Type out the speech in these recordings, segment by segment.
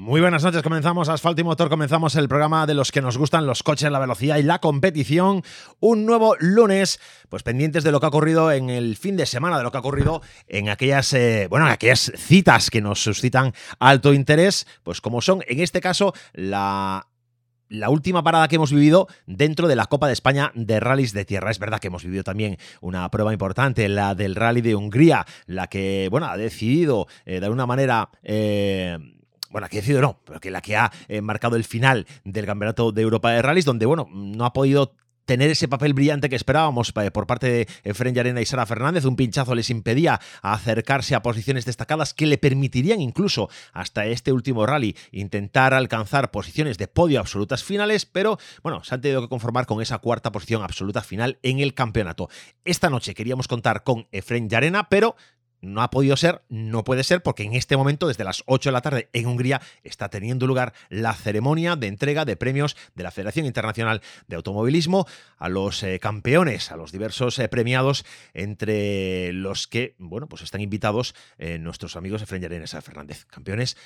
Muy buenas noches, comenzamos Asfalto y Motor, comenzamos el programa de los que nos gustan los coches, la velocidad y la competición. Un nuevo lunes, pues pendientes de lo que ha ocurrido en el fin de semana, de lo que ha ocurrido en aquellas, eh, bueno, aquellas citas que nos suscitan alto interés, pues como son en este caso la la última parada que hemos vivido dentro de la Copa de España de rallies de tierra. Es verdad que hemos vivido también una prueba importante, la del rally de Hungría, la que, bueno, ha decidido eh, de alguna manera... Eh, bueno, aquí decido no, pero que la que ha eh, marcado el final del Campeonato de Europa de Rallys, donde, bueno, no ha podido tener ese papel brillante que esperábamos eh, por parte de Efren Yarena y Sara Fernández. Un pinchazo les impedía acercarse a posiciones destacadas que le permitirían incluso hasta este último rally intentar alcanzar posiciones de podio absolutas finales, pero bueno, se han tenido que conformar con esa cuarta posición absoluta final en el campeonato. Esta noche queríamos contar con Efren Yarena, pero no ha podido ser, no puede ser, porque en este momento, desde las 8 de la tarde en Hungría, está teniendo lugar la ceremonia de entrega de premios de la Federación Internacional de Automovilismo a los eh, campeones, a los diversos eh, premiados, entre los que, bueno, pues están invitados eh, nuestros amigos Efren Yarenes Fernández. Campeones,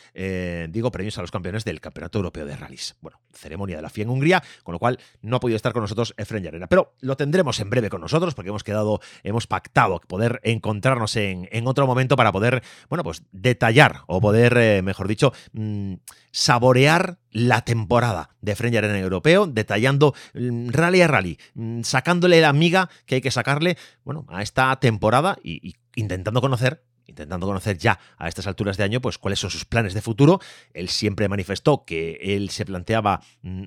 digo, premios a los campeones del Campeonato Europeo de Rallys. Bueno, ceremonia de la FIA en Hungría, con lo cual no ha podido estar con nosotros Efren Yarena, pero lo tendremos en breve con nosotros, porque hemos quedado, hemos pactado poder encontrarnos en otro momento para poder, bueno, pues detallar o poder, eh, mejor dicho, mm, saborear la temporada de Frenger en el europeo, detallando mm, rally a rally, mm, sacándole la amiga que hay que sacarle, bueno, a esta temporada y, intentando conocer intentando conocer ya a estas alturas de año, pues cuáles son sus planes de futuro. Él siempre manifestó que él se planteaba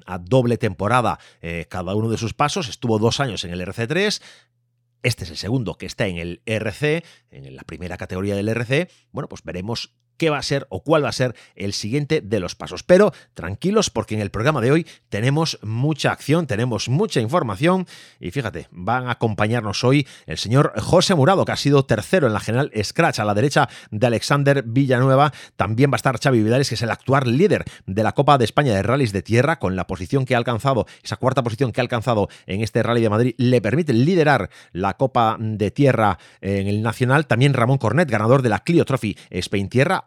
a doble temporada eh, cada uno de sus pasos. Estuvo dos años en el RC3, este es el segundo que está en el RC, en la primera categoría del RC. Bueno, pues veremos qué va a ser o cuál va a ser el siguiente de los pasos. Pero tranquilos porque en el programa de hoy tenemos mucha acción, tenemos mucha información y fíjate, van a acompañarnos hoy el señor José Murado, que ha sido tercero en la general Scratch a la derecha de Alexander Villanueva. También va a estar Xavi Vidales, que es el actual líder de la Copa de España de Rallys de Tierra, con la posición que ha alcanzado, esa cuarta posición que ha alcanzado en este Rally de Madrid, le permite liderar la Copa de Tierra en el Nacional. También Ramón Cornet, ganador de la Clio Trophy Spain Tierra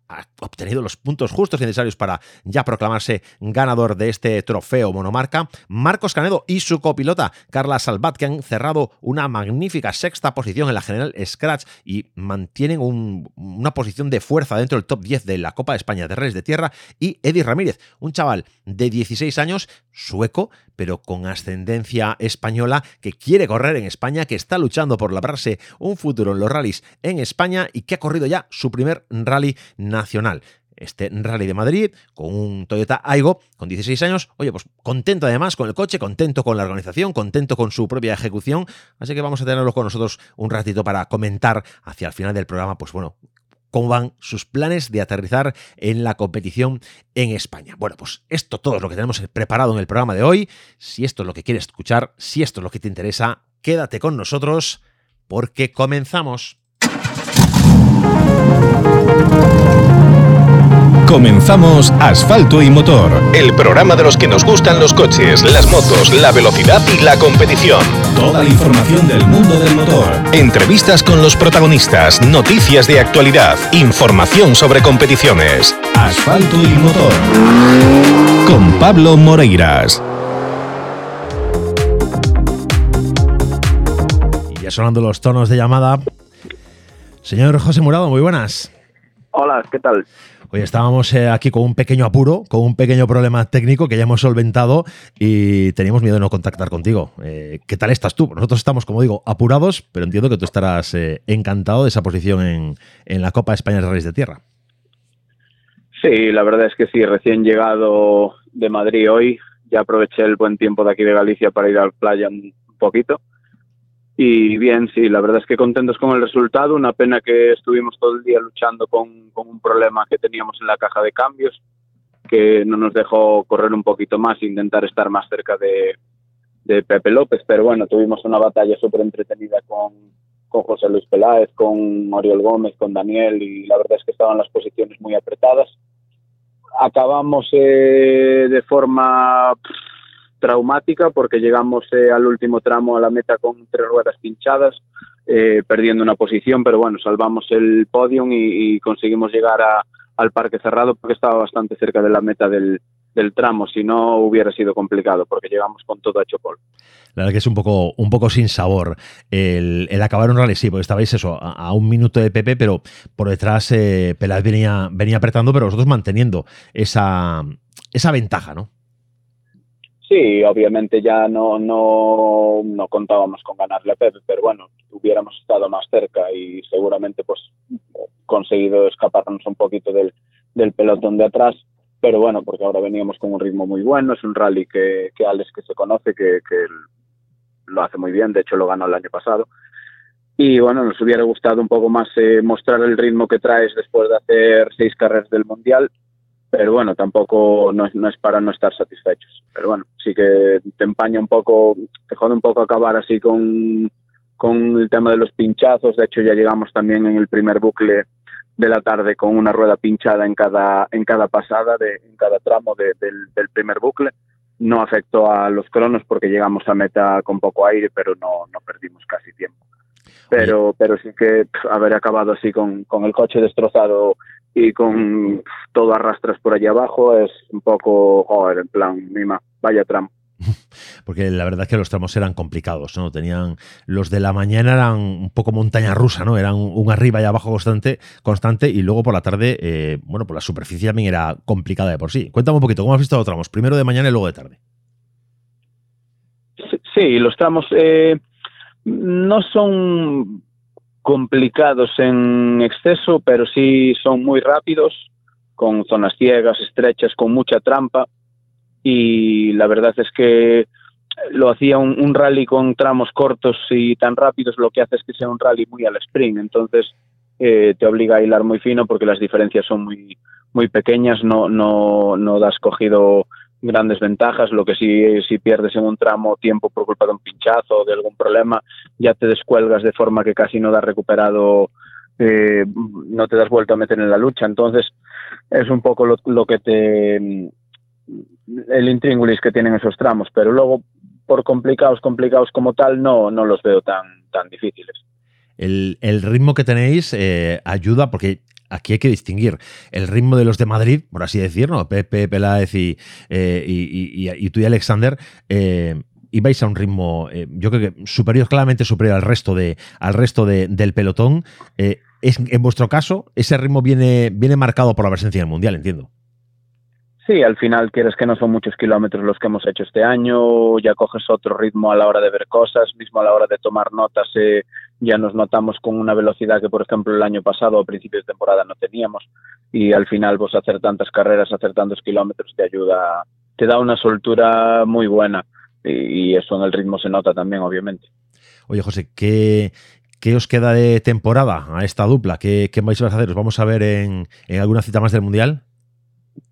ha obtenido los puntos justos necesarios para ya proclamarse ganador de este trofeo monomarca. Marcos Canedo y su copilota Carla Salvat, que han cerrado una magnífica sexta posición en la general Scratch y mantienen una posición de fuerza dentro del top 10 de la Copa de España de Reyes de Tierra. Y Eddie Ramírez, un chaval de 16 años, sueco, pero con ascendencia española, que quiere correr en España, que está luchando por labrarse un futuro en los rallies en España y que ha corrido ya su primer rally nacional este Rally de Madrid con un Toyota Aigo con 16 años. Oye, pues contento además con el coche, contento con la organización, contento con su propia ejecución. Así que vamos a tenerlo con nosotros un ratito para comentar hacia el final del programa, pues bueno, cómo van sus planes de aterrizar en la competición en España. Bueno, pues esto todo es lo que tenemos preparado en el programa de hoy. Si esto es lo que quieres escuchar, si esto es lo que te interesa, quédate con nosotros porque comenzamos. Comenzamos Asfalto y Motor, el programa de los que nos gustan los coches, las motos, la velocidad y la competición. Toda la información del mundo del motor. Entrevistas con los protagonistas, noticias de actualidad, información sobre competiciones. Asfalto y Motor. Con Pablo Moreiras. Y ya sonando los tonos de llamada. Señor José Murado, muy buenas. Hola, ¿qué tal? Hoy estábamos eh, aquí con un pequeño apuro, con un pequeño problema técnico que ya hemos solventado y teníamos miedo de no contactar contigo. Eh, ¿Qué tal estás tú? Nosotros estamos, como digo, apurados, pero entiendo que tú estarás eh, encantado de esa posición en, en la Copa España de Reyes de Tierra. Sí, la verdad es que sí, recién llegado de Madrid hoy, ya aproveché el buen tiempo de aquí de Galicia para ir al playa un poquito y bien, sí, la verdad es que contentos con el resultado. Una pena que estuvimos todo el día luchando con, un problema que teníamos en la caja de cambios, que no nos dejó correr un poquito más e intentar estar más cerca de, Pepe López. Pero bueno, tuvimos una batalla súper entretenida con, con José Luis Peláez, con Oriol Gómez, con Daniel, y la verdad es que estaban las posiciones muy apretadas. Acabamos eh, de forma traumática porque llegamos eh, al último tramo a la meta con tres ruedas pinchadas, eh, perdiendo una posición, pero bueno, salvamos el podium y, conseguimos llegar a, al parque cerrado porque estaba bastante cerca de la meta del, tramo, si no hubiera sido complicado, porque llegamos con todo hecho polvo. La verdad que es un poco, un poco sin sabor el, acabar un rally, sí, porque estabais eso, a, un minuto de Pepe, pero por detrás eh, venía, venía apretando, pero vosotros manteniendo esa, esa ventaja, ¿no? Sí, obviamente ya no, no, no contábamos con ganarle a Pepe, pero bueno, hubiéramos estado más cerca y seguramente pues conseguido escaparnos un poquito del, del pelotón de atrás pero bueno, porque ahora veníamos con un ritmo muy bueno, es un rally que, que Alex que se conoce, que, que lo hace muy bien, de hecho lo ganó el año pasado. Y bueno, nos hubiera gustado un poco más eh, mostrar el ritmo que traes después de hacer seis carreras del Mundial, pero bueno, tampoco no, es para no estar satisfechos. Pero bueno, sí que te empaña un poco, te jode un poco acabar así con, con el tema de los pinchazos. De hecho, ya llegamos también en el primer bucle de la tarde con una rueda pinchada en cada, en cada pasada, de, en cada tramo del, del, primer bucle. No afectó a los cronos porque llegamos a meta con poco aire, pero no, no perdimos casi tiempo. Pero, pero sí que haber acabado así con, con el coche destrozado y con todo arrastras por allí abajo es un poco, joder, en plan, mima, vaya tramo. porque la verdad es que los tramos eran complicados, ¿no? Tenían los de la mañana eran un poco montaña rusa, ¿no? Eran un arriba y abajo constante, constante y luego por la tarde, eh, bueno, por la superficie también era complicada de por sí. Cuéntame un poquito, ¿cómo has visto los tramos? Primero de mañana y luego de tarde. Sí, los tramos eh, no son complicados en exceso, pero sí son muy rápidos, con zonas ciegas, estrechas, con mucha trampa. Y la verdad es que lo hacía un, rally con tramos cortos y tan rápidos, lo que hace es que sea un rally muy al sprint, entonces eh, te obliga a hilar muy fino porque las diferencias son muy, muy pequeñas, no, no, no das cogido grandes ventajas, lo que sí, si pierdes en un tramo tiempo por culpa de un pinchazo o de algún problema, ya te descuelgas de forma que casi no das recuperado, eh, no te das vuelta a meter en la lucha, entonces es un poco lo que te el intríngulis que tienen esos tramos, pero luego por complicados, complicados como tal, no, no los veo tan, tan difíciles. El, ritmo que tenéis eh, ayuda porque aquí hay que distinguir el ritmo de los de Madrid, por así decirlo, Pepe, Peláez y, eh, y, tú y Alexander. Eh, ibais a un ritmo, yo creo que superior, claramente superior al resto, de, al resto del pelotón. En vuestro caso, ese ritmo viene, viene marcado por la presencia del Mundial, entiendo. Sí, al final quieres que no son muchos kilómetros los que hemos hecho este año, ya coges otro ritmo a la hora de ver cosas, mismo a la hora de tomar notas, eh, ya nos notamos con una velocidad que, por ejemplo, el año pasado a principios de temporada no teníamos y al final vos hacer tantas carreras, hacer tantos kilómetros te ayuda, te da una soltura muy buena y, eso en el ritmo se nota también, obviamente. Oye, José, ¿qué, ¿Qué os queda de temporada a esta dupla? ¿Qué, qué vais a hacer? ¿Os vamos a ver en, en alguna cita más del Mundial?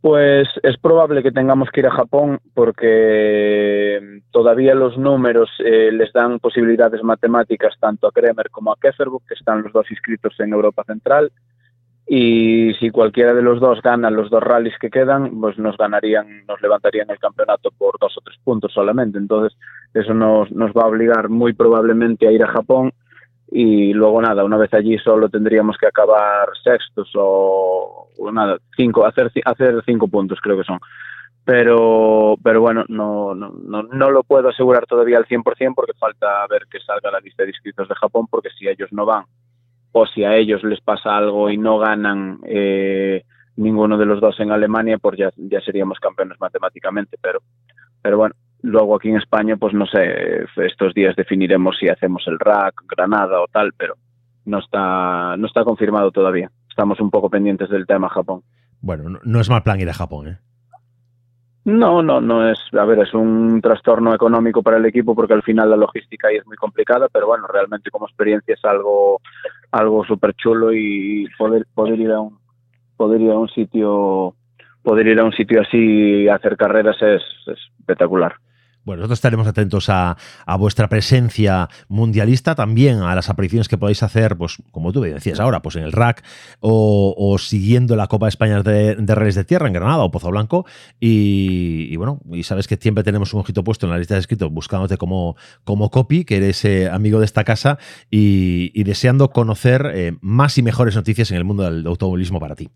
Pues es probable que tengamos que ir a Japón porque todavía los números eh, les dan posibilidades matemáticas tanto a Kremer como a Keferbuck, que están los dos inscritos en Europa Central. Y si cualquiera de los dos gana los dos rallies que quedan, pues nos ganarían, nos levantarían el campeonato por dos o tres puntos solamente. Entonces, eso nos, nos va a obligar muy probablemente a ir a Japón y luego nada, una vez allí solo tendríamos que acabar sextos o, nada, cinco, hacer, hacer cinco puntos creo que son. Pero, pero bueno, no, no, no, lo puedo asegurar todavía al 100% porque falta ver que salga la lista de inscritos de Japón porque si ellos no van o si a ellos les pasa algo y no ganan eh, ninguno de los dos en Alemania, pues ya, ya seríamos campeones matemáticamente. Pero, pero bueno, Luego aquí en España, pues no sé, estos días definiremos si hacemos el rack, Granada o tal, pero no está, no está confirmado todavía. Estamos un poco pendientes del tema Japón. Bueno, no es mal plan ir a Japón, ¿eh? No, no, no es, a ver, es un trastorno económico para el equipo porque al final la logística ahí es muy complicada, pero bueno, realmente como experiencia es algo, algo súper chulo y poder, poder ir a un, poder ir a un sitio, poder ir a un sitio así y hacer carreras es espectacular. Bueno, nosotros estaremos atentos a, vuestra presencia mundialista, también a las apariciones que podáis hacer, pues como tú decías ahora, pues en el RAC o, siguiendo la Copa de España de, de de Tierra en Granada o Pozo Blanco. Y, bueno, y sabes que siempre tenemos un ojito puesto en la lista de escritos buscándote como, como copy, que eres eh, amigo de esta casa y, deseando conocer eh, más y mejores noticias en el mundo del automovilismo para ti.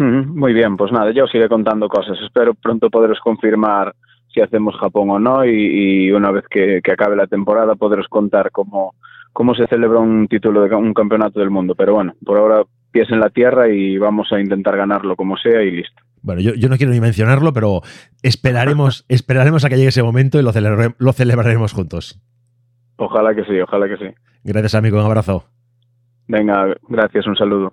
Muy bien, pues nada, yo os iré contando cosas. Espero pronto poderos confirmar si hacemos Japón o no y, una vez que, acabe la temporada poderos contar cómo, cómo se celebra un título de un campeonato del mundo. Pero bueno, por ahora pies en la tierra y vamos a intentar ganarlo como sea y listo. Bueno, yo, no quiero ni mencionarlo, pero esperaremos, esperaremos a que llegue ese momento y lo, lo celebraremos juntos. Ojalá que sí, ojalá que sí. Gracias, amigo. Un abrazo. Venga, gracias, un saludo.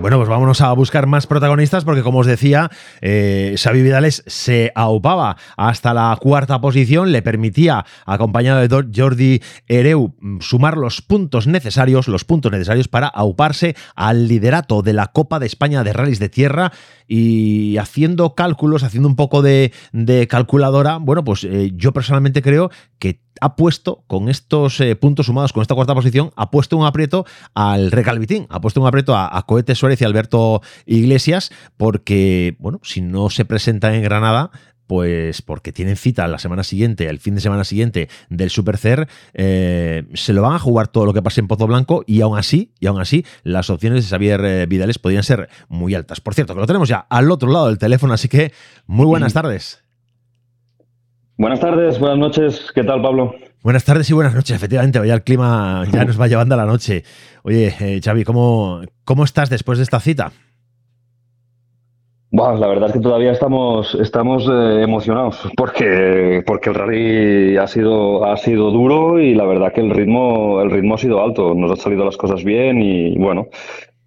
Bueno, pues vámonos a buscar más protagonistas porque, como os decía, eh, Xavi Vidales se aupaba hasta la cuarta posición, le permitía, acompañado de Jordi Ereu, sumar los puntos necesarios, los puntos necesarios para auparse al liderato de la Copa de España de Rallys de Tierra y haciendo cálculos, haciendo un poco de, calculadora, bueno, pues eh, yo personalmente creo que ha puesto, con estos eh, puntos sumados, con esta cuarta posición, ha puesto un aprieto al Recalvitín, ha puesto un aprieto a, a Cohete Suárez y Alberto Iglesias, porque, bueno, si no se presentan en Granada, pues porque tienen cita la semana siguiente, el fin de semana siguiente del Supercer, eh, se lo van a jugar todo lo que pase en Pozo Blanco y aún así, y aún así, las opciones de Xavier eh, Vidales podrían ser muy altas. Por cierto, que lo tenemos ya al otro lado del teléfono, así que muy buenas tardes. Buenas tardes, buenas noches. ¿Qué tal, Pablo? Buenas tardes y buenas noches. Efectivamente, vaya el clima ya nos va llevando a la noche. Oye, eh, Xavi, ¿cómo, ¿cómo estás después de esta cita? Bueno, la verdad es que todavía estamos, estamos eh, emocionados porque, porque el rally ha sido, ha sido duro y la verdad que el ritmo, el ritmo ha sido alto. Nos han salido las cosas bien y bueno,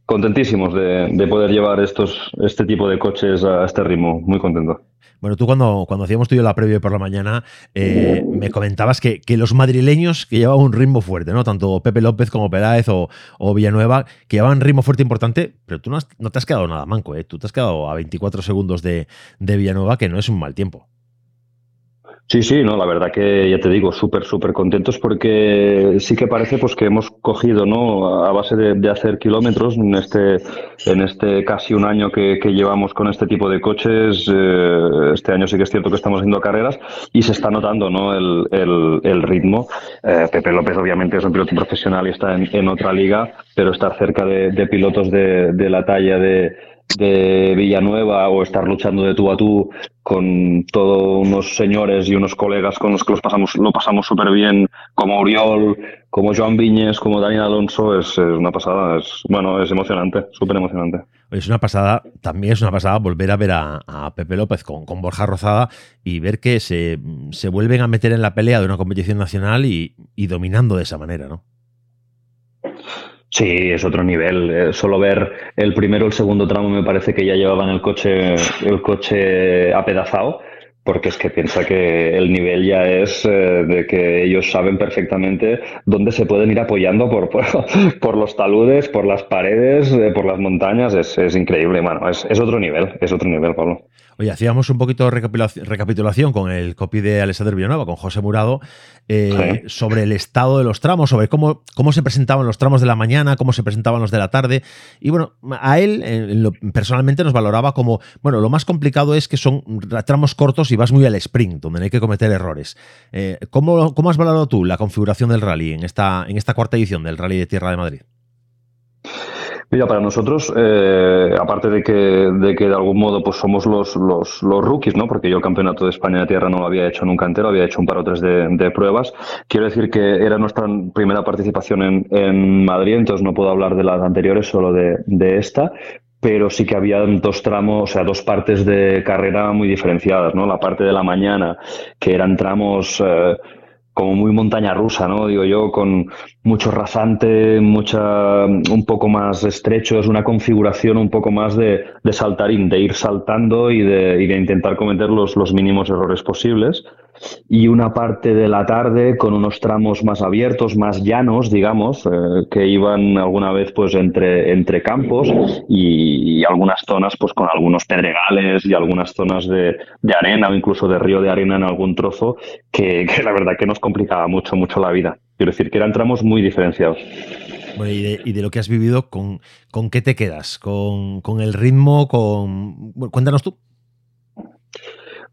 contentísimos de, de poder llevar estos, este tipo de coches a este ritmo. Muy contento. Bueno, tú cuando, cuando hacíamos tú y yo la previa por la mañana, eh, me comentabas que, los madrileños que llevaban un ritmo fuerte, ¿no? Tanto Pepe López como Peláez o, Villanueva, que llevaban ritmo fuerte importante, pero tú no, no, te has quedado nada manco, ¿eh? Tú te has quedado a 24 segundos de, de Villanueva, que no es un mal tiempo. Sí, sí, no, la verdad que ya te digo, súper, súper contentos porque sí que parece pues que hemos cogido, ¿no? A base de, hacer kilómetros en este, en este casi un año que, llevamos con este tipo de coches, eh, este año sí que es cierto que estamos haciendo carreras y se está notando, ¿no? El, el, ritmo. Eh, Pepe López obviamente es un piloto profesional y está en, otra liga, pero estar cerca de, pilotos de la talla de de Villanueva o estar luchando de tú a tú con todos unos señores y unos colegas con los que los pasamos, lo pasamos súper bien, como Oriol, como Joan Viñes, como Daniel Alonso, es, una pasada, es bueno, es emocionante, súper emocionante. Es una pasada, también es una pasada volver a ver a, Pepe López con, con, Borja Rozada y ver que se, se, vuelven a meter en la pelea de una competición nacional y, y dominando de esa manera, ¿no? Sí, es otro nivel. Eh, solo ver el primero el segundo tramo me parece que ya llevaban el coche, el coche apedazado, porque es que piensa que el nivel ya es eh, de que ellos saben perfectamente dónde se pueden ir apoyando por, por, los taludes, por las paredes, eh, por las montañas. Es, es increíble, mano. Es, es otro nivel, es otro nivel, Pablo. Oye, hacíamos un poquito de recapitulación con el copy de Alexander Villanueva, con José Murado, eh, sobre el estado de los tramos, sobre cómo, cómo se presentaban los tramos de la mañana, cómo se presentaban los de la tarde. Y bueno, a él personalmente nos valoraba como, bueno, lo más complicado es que son tramos cortos y vas muy al sprint, donde no hay que cometer errores. Eh, ¿cómo, ¿Cómo has valorado tú la configuración del rally en esta, en esta cuarta edición del Rally de Tierra de Madrid? Mira, para nosotros, eh, aparte de que, de que de algún modo pues somos los, los, los, rookies, ¿no? Porque yo el campeonato de España de tierra no lo había hecho nunca entero, había hecho un par o tres de, de pruebas. Quiero decir que era nuestra primera participación en, en Madrid, entonces no puedo hablar de las anteriores, solo de, de esta pero sí que había dos tramos, o sea, dos partes de carrera muy diferenciadas, ¿no? La parte de la mañana, que eran tramos eh, como muy montaña rusa, ¿no? Digo yo, con mucho rasante, mucha, un poco más estrecho, es una configuración un poco más de, de saltarín, de ir saltando y de, y de intentar cometer los, los mínimos errores posibles y una parte de la tarde con unos tramos más abiertos, más llanos, digamos, eh, que iban alguna vez pues entre, entre campos y, algunas zonas pues con algunos pedregales y algunas zonas de, arena o incluso de río de arena en algún trozo que, la verdad que nos complicaba mucho, mucho la vida. Quiero decir que eran tramos muy diferenciados. Bueno, y, de, y de lo que has vivido, ¿con, con qué te quedas? ¿Con, con el ritmo? Con... cuéntanos tú.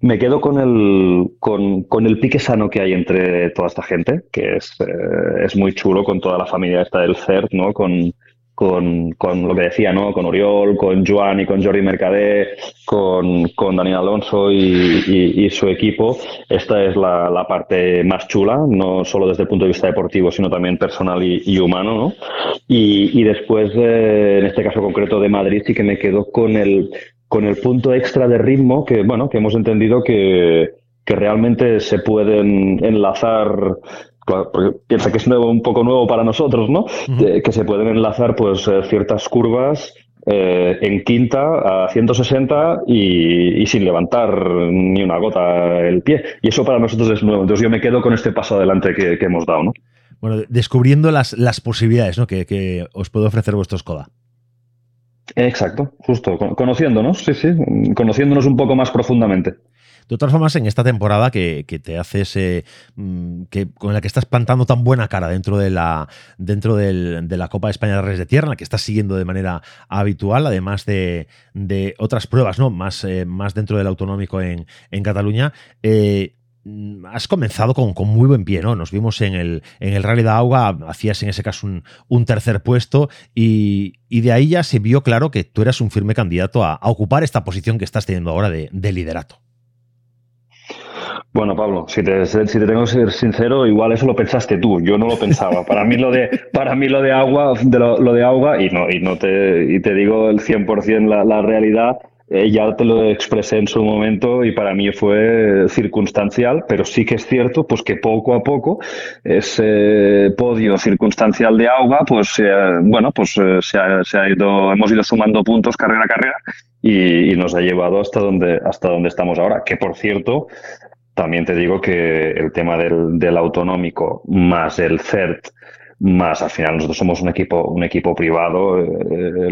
Me quedo con el, con, el pique sano que hay entre toda esta gente, que es, eh, es muy chulo con toda la familia esta del CERT, ¿no? Con, con, con, lo que decía, ¿no? Con Oriol, con Joan y con Jordi Mercader, con, con Daniel Alonso y, su equipo. Esta es la, la, parte más chula, no solo desde el punto de vista deportivo, sino también personal y, humano, ¿no? Y, después, en este caso concreto de Madrid, sí que me quedo con el, con el punto extra de ritmo que, bueno, que hemos entendido que, que realmente se pueden enlazar porque piensa que es nuevo, un poco nuevo para nosotros, ¿no? que se pueden enlazar pues eh, ciertas curvas eh, en quinta a 160 y, sin levantar ni una gota el pie. Y eso para nosotros es nuevo. Entonces yo me quedo con este paso adelante que, hemos dado, ¿no? Bueno, descubriendo las, las posibilidades ¿no? que, que os puede ofrecer vuestro Skoda. Exacto, justo, conociéndonos, sí, sí, conociéndonos un poco más profundamente. De todas formas, en esta temporada que, te haces, mm, que, con la que estás plantando tan buena cara dentro de la, dentro de la Copa de España de Reyes de Tierra, que estás siguiendo de manera habitual, además de, otras pruebas, ¿no? Más, eh, más dentro del autonómico en, Cataluña. Eh, has comenzado con, muy buen pie, ¿no? Nos vimos en el, en el Rally de Agua, hacías en ese caso un, tercer puesto y, de ahí ya se vio claro que tú eras un firme candidato a, ocupar esta posición que estás teniendo ahora de liderato. Bueno, Pablo, si te, si te tengo que ser sincero, igual eso lo pensaste tú, yo no lo pensaba. Para mí lo de, para mí lo de agua, de lo, de agua, y no, y no te, y te digo el 100% la, la realidad, eh, ya te lo expresé en su momento y para mí fue circunstancial, pero sí que es cierto pues que poco a poco ese podio circunstancial de agua, pues bueno, pues eh, se, ha, se, ha, ido, hemos ido sumando puntos carrera a carrera y, y, nos ha llevado hasta donde, hasta donde estamos ahora, que por cierto, también te digo que el tema del, autonómico más el CERT más al final nosotros somos un equipo un equipo privado eh,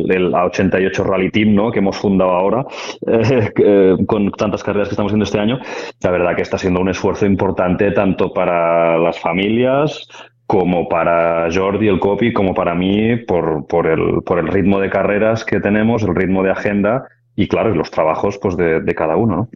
el, A88 Rally Team ¿no? que hemos fundado ahora eh, con tantas carreras que estamos haciendo este año la verdad que está siendo un esfuerzo importante tanto para las familias como para Jordi el copy como para mí por, por, el, por el ritmo de carreras que tenemos el ritmo de agenda y claro los trabajos pues de, de cada uno ¿no?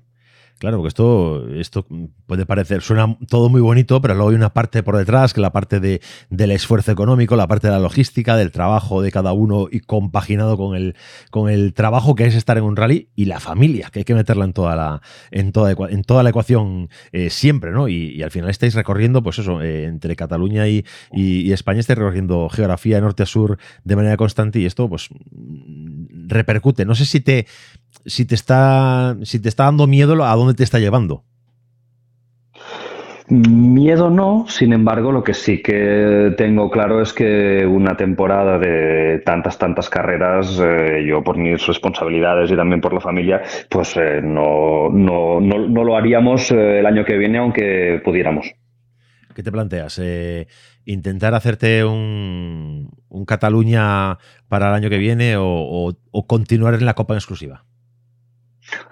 Claro, porque esto, esto puede parecer, suena todo muy bonito, pero luego hay una parte por detrás, que la parte de, del esfuerzo económico, la parte de la logística, del trabajo de cada uno y compaginado con el, con el trabajo que es estar en un rally y la familia, que hay que meterla en toda la, en toda, en toda la ecuación eh, siempre, ¿no? Y, al final estáis recorriendo, pues eso, eh, entre Cataluña y, y, España estáis recorriendo geografía de norte a sur de manera constante y esto, pues, repercute. No sé si te si te está, si te está dando miedo, ¿a dónde te está llevando? Miedo no, sin embargo, lo que sí que tengo claro es que una temporada de tantas, tantas carreras, eh, yo por mis responsabilidades y también por la familia, pues eh, no, no, no, lo haríamos eh, el año que viene, aunque pudiéramos. ¿Qué te planteas? ¿Intentar hacerte un, un, Cataluña para el año que viene o continuar en la Copa en exclusiva?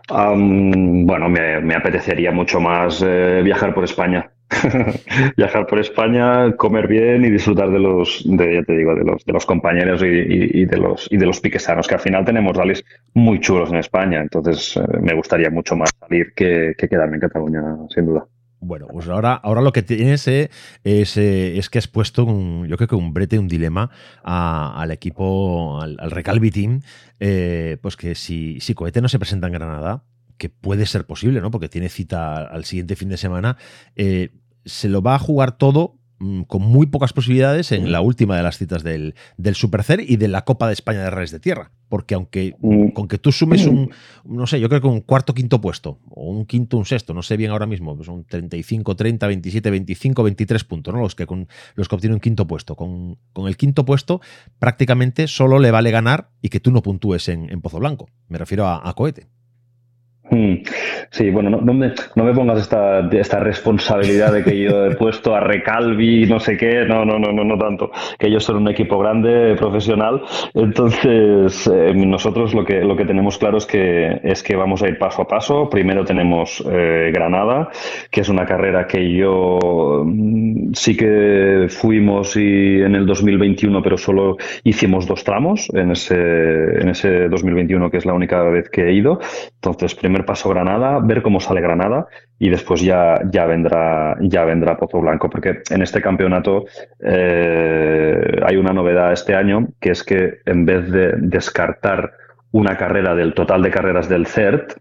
Bueno, me, apetecería mucho más eh, viajar por España. viajar por España, comer bien y disfrutar de los, de, ya te digo, de los, de los compañeros y, de los y de los piquesanos, que al final tenemos rallies muy chulos en España. Entonces eh, me gustaría mucho más salir que quedarme en Cataluña, sin duda. Bueno, pues ahora, ahora lo que tienes eh, es, es, que has puesto, un, yo creo que un brete, un dilema al equipo, al, Recalvi Team, eh, pues que si, si Cohete no se presenta en Granada, que puede ser posible, ¿no? Porque tiene cita al siguiente fin de semana, eh, se lo va a jugar todo con muy pocas posibilidades en la última de las citas del, del Supercer y de la Copa de España de Reyes de Tierra. Porque aunque mm. con que tú sumes un, no sé, yo creo que un cuarto, quinto puesto, o un quinto, un sexto, no sé bien ahora mismo, pues son 35, 30, 27, 25, 23 puntos, ¿no? Los que, con, los que obtienen un quinto puesto. Con, con, el quinto puesto, prácticamente solo le vale ganar y que tú no puntúes en, en Pozo Blanco. Me refiero a, a Cohete. Hmm. Sí, bueno, no, me, no me pongas esta, esta, responsabilidad de que yo he puesto a Recalvi, no sé qué, no, no, no, no, no tanto, que ellos son un equipo grande, profesional, entonces eh, nosotros lo que, lo que tenemos claro es que, es que vamos a ir paso a paso, primero tenemos eh, Granada, que es una carrera que yo mm, sí que fuimos y en el 2021, pero solo hicimos dos tramos en ese, en ese 2021, que es la única vez que he ido, entonces primero primer paso Granada, ver cómo sale Granada y después ya, ya, vendrá, ya vendrá Pozo Blanco, porque en este campeonato eh, hay una novedad este año, que es que en vez de descartar una carrera del total de carreras del CERT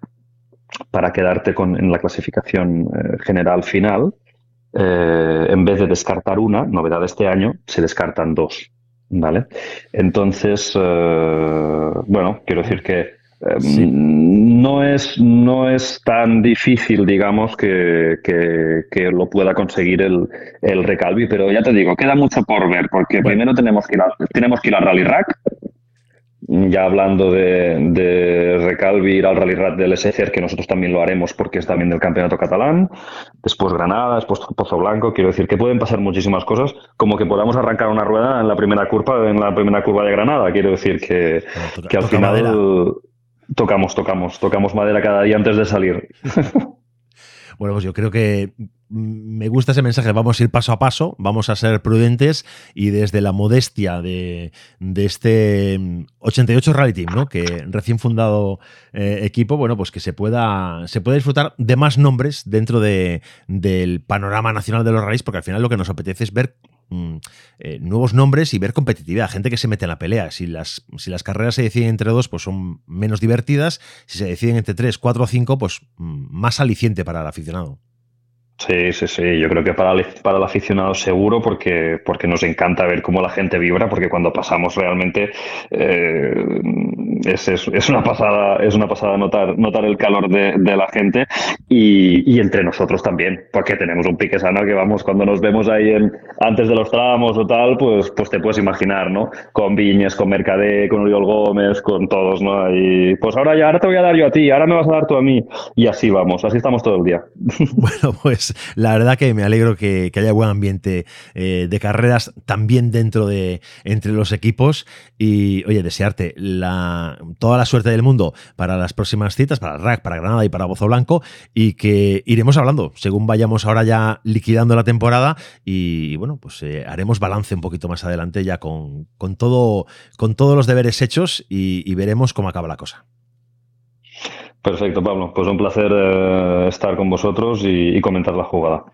para quedarte con, en la clasificación eh, general final, eh, en vez de descartar una, novedad de este año, se descartan dos. ¿Vale? Entonces, bueno, quiero decir que Em, no, es, no es tan difícil, digamos, que, que, lo pueda conseguir el, el, Recalvi, pero ya te digo, queda mucho por ver, porque primero tenemos que, ir a, tenemos que ir al Rally Rack, ya hablando de, de, Recalvi, ir al Rally Rack del SCR, que nosotros también lo haremos porque es también del campeonato catalán, después Granada, después Pozo Blanco, quiero decir que pueden pasar muchísimas cosas, como que podamos arrancar una rueda en la primera curva, en la primera curva de Granada, quiero decir que, que al final... Tocamos, tocamos, tocamos madera cada día antes de salir. Bueno, pues yo creo que me gusta ese mensaje. Vamos a ir paso a paso, vamos a ser prudentes y desde la modestia de, este 88 Rally Team, ¿no? que recién fundado eh, equipo, bueno, pues que se pueda, se disfrutar de más nombres dentro de, del panorama nacional de los rallies, porque al final lo que nos apetece es ver Mm, eh, nuevos nombres y ver competitividad, gente que se mete en la pelea. Si las, si las carreras se deciden entre dos, pues son menos divertidas. Si se deciden entre tres, cuatro o cinco, pues mm, más aliciente para el aficionado. Sí, sí, sí. Yo creo que para el, para el aficionado seguro, porque, porque nos encanta ver cómo la gente vibra, porque cuando pasamos realmente eh, es, es, una pasada, es una pasada notar, notar el calor de, de la gente y, y, entre nosotros también, porque tenemos un pique sano que vamos, cuando nos vemos ahí en, antes de los tramos o tal, pues, pues te puedes imaginar, ¿no? Con Viñes, con Mercadé, con Uriol Gómez, con todos, ¿no? Y pues ahora ya, ahora te voy a dar yo a ti, ahora me vas a dar tú a mí. Y así vamos, así estamos todo el día. Bueno, pues la verdad que me alegro que, haya buen ambiente eh, de carreras también dentro de entre los equipos y oye, desearte la, toda la suerte del mundo para las próximas citas, para RAC, para Granada y para Bozo Blanco y que iremos hablando según vayamos ahora ya liquidando la temporada y bueno, pues eh, haremos balance un poquito más adelante ya con, todo, con todos los deberes hechos y veremos cómo acaba la cosa. Perfecto, Pablo. Pues un placer eh, estar con vosotros y, comentar la jugada.